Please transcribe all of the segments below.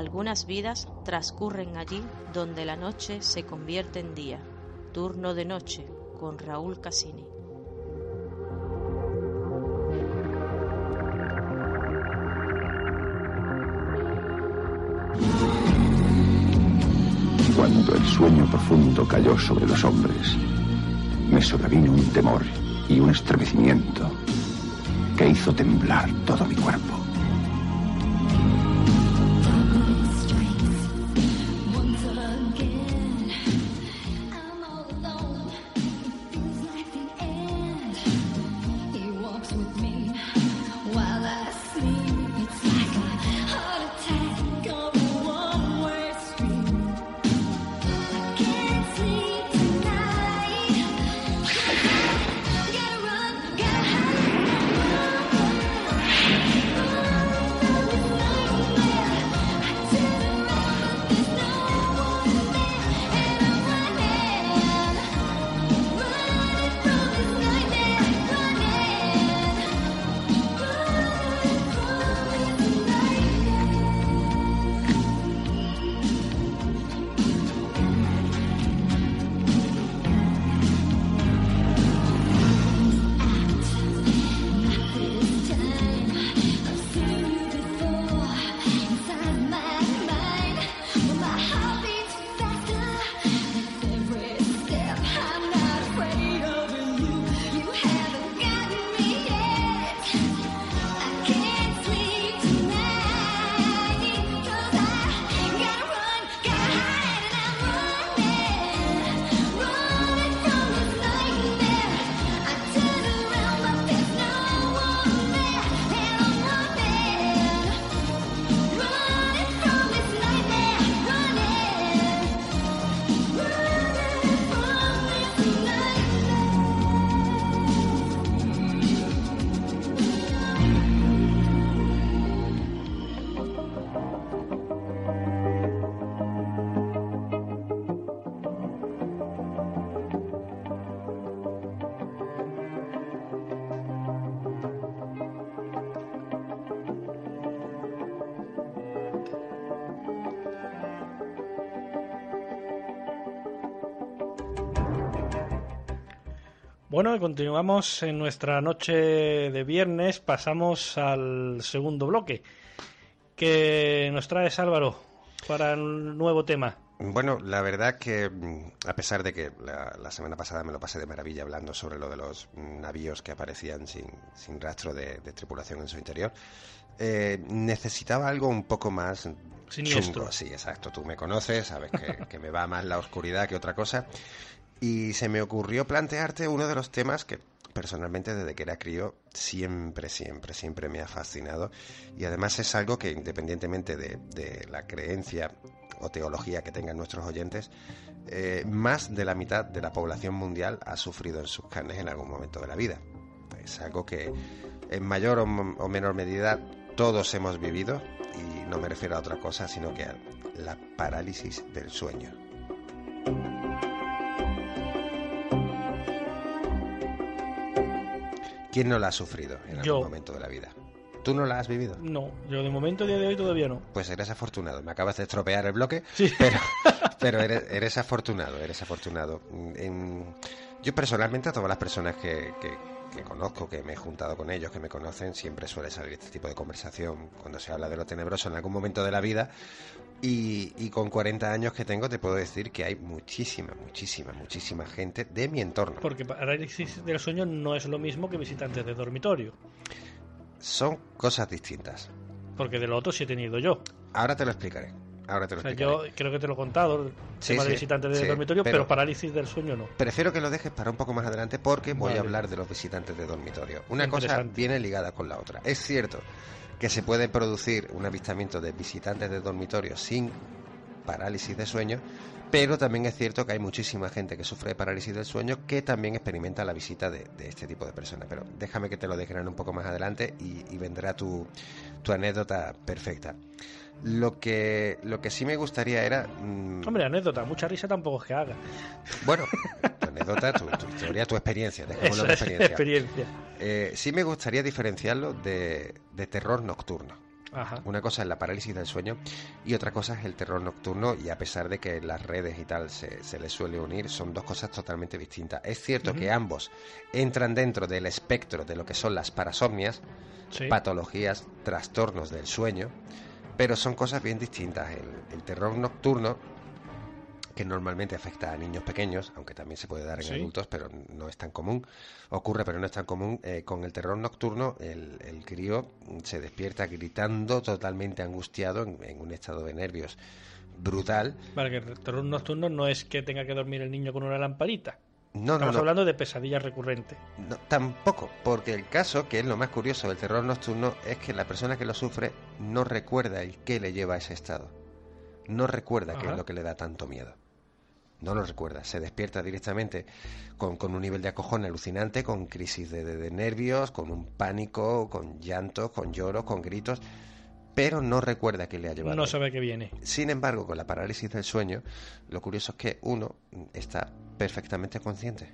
Algunas vidas transcurren allí donde la noche se convierte en día. Turno de noche con Raúl Casini. Cuando el sueño profundo cayó sobre los hombres, me sobrevino un temor y un estremecimiento que hizo temblar todo mi cuerpo. Bueno, continuamos en nuestra noche de viernes, pasamos al segundo bloque. ¿Qué nos traes, Álvaro, para el nuevo tema? Bueno, la verdad que mm, a pesar de que la, semana pasada me lo pasé de maravilla hablando sobre lo de los navíos que aparecían sin, sin rastro de, tripulación en su interior, eh, necesitaba algo un poco más Siniestro. Sí, exacto. Tú me conoces, sabes que, que me va más la oscuridad que otra cosa y se me ocurrió plantearte uno de los temas que personalmente desde que era crío siempre, siempre, siempre me ha fascinado y además es algo que independientemente de, la creencia o teología que tengan nuestros oyentes, eh, más de la mitad de la población mundial ha sufrido en sus carnes en algún momento de la vida. Es algo que en mayor o, o menor medida todos hemos vivido y no me refiero a otra cosa sino que a la parálisis del sueño. ¿Quién no la ha sufrido en algún momento de la vida? ¿Tú no la has vivido? No, yo de momento, día de hoy, todavía no. Pues eres afortunado. Me acabas de estropear el bloque, sí. pero, pero eres, afortunado, eres afortunado. yo personalmente a todas las personas que, que, conozco, que me he juntado con ellos, que me conocen, siempre suele salir este tipo de conversación cuando se habla de lo tenebroso en algún momento de la vida. Y, con 40 años que tengo te puedo decir que hay muchísima, muchísima, muchísima gente de mi entorno. Porque parálisis del sueño no es lo mismo que visitantes de dormitorio. Son cosas distintas. Porque de lo otro sí he tenido yo. Ahora te lo explicaré. Ahora te lo O sea, explicaré. yo creo que te lo he contado, el Sí, tema de sí, visitantes de dormitorio, pero- pero, parálisis del sueño no. Prefiero que lo dejes para un poco más adelante porque voy Vale. a hablar de los visitantes de dormitorio. Una cosa viene ligada con la otra. Es cierto que se puede producir un avistamiento de visitantes de dormitorio sin parálisis de sueño, pero también es cierto que hay muchísima gente que sufre de parálisis del sueño que también experimenta la visita de, de este tipo de personas. Pero déjame que te lo desgrane un poco más adelante y, y vendrá tu, tu anécdota perfecta. Lo que, lo que sí me gustaría era... mm, Hombre, anécdota, mucha risa tampoco es que haga. bueno, tu anécdota, tu, tu historia, tu experiencia, dejémoslo de experiencia. experiencia. Eh, sí me gustaría diferenciarlo de, de terror nocturno. Ajá. Una cosa es la parálisis del sueño y otra cosa es el terror nocturno y a pesar de que las redes y tal se, se les suele unir, son dos cosas totalmente distintas. Es cierto que ambos entran dentro del espectro de lo que son las parasomnias, Sí. patologías, trastornos del sueño, pero son cosas bien distintas. El, el terror nocturno, que normalmente afecta a niños pequeños, aunque también se puede dar en Sí. adultos, pero no es tan común, ocurre, pero no es tan común. eh, con el terror nocturno, el, el crío se despierta gritando, totalmente angustiado, en, en un estado de nervios brutal. Vale, que el terror nocturno no es que tenga que dormir el niño con una lamparita. No, no, Estamos no, hablando de pesadillas recurrentes. no, tampoco, porque el caso, que es lo más curioso del terror nocturno, es que la persona que lo sufre no recuerda el qué le lleva a ese estado. No recuerda qué es lo que le da tanto miedo. No lo recuerda, se despierta directamente con, con un nivel de acojón alucinante, con crisis de, de- de nervios, con un pánico, con llanto, con lloro, con gritos, pero no recuerda qué le ha llevado. No sabe que viene. Sin embargo, con la parálisis del sueño, lo curioso es que uno está perfectamente consciente.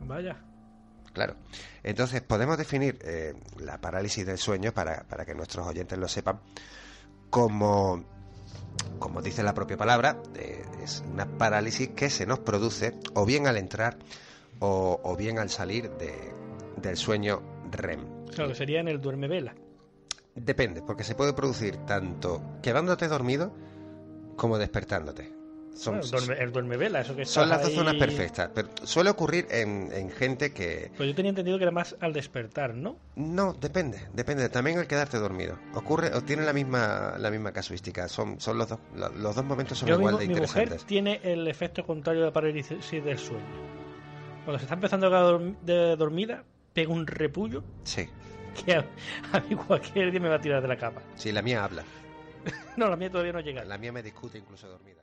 Vaya. Claro. Entonces, podemos definir eh, la parálisis del sueño para, para que nuestros oyentes lo sepan como, como dice la propia palabra, eh, es una parálisis que se nos produce o bien al entrar o, o bien al salir de- del sueño REM. Claro, que sería en el duerme vela. Depende, porque se puede producir tanto quedándote dormido como despertándote. Son, Bueno, el, duerme, el duerme vela, eso que son las dos ahí- zonas perfectas, pero suele ocurrir en, en gente que, Pues yo tenía entendido que era más al despertar, ¿no? No, depende, depende. También el quedarte dormido. Ocurre, o tiene la misma, la misma casuística. Son, son los dos, lo- los dos momentos son Yo, igual de mi mujer tiene el efecto contrario de la parálisis del sueño. Cuando se está empezando a quedar de dormida, pega un repullo Sí, que a, a mí cualquier día me va a tirar de la cama. sí, la mía habla. No, la mía todavía no llega. La mía me discute incluso dormida.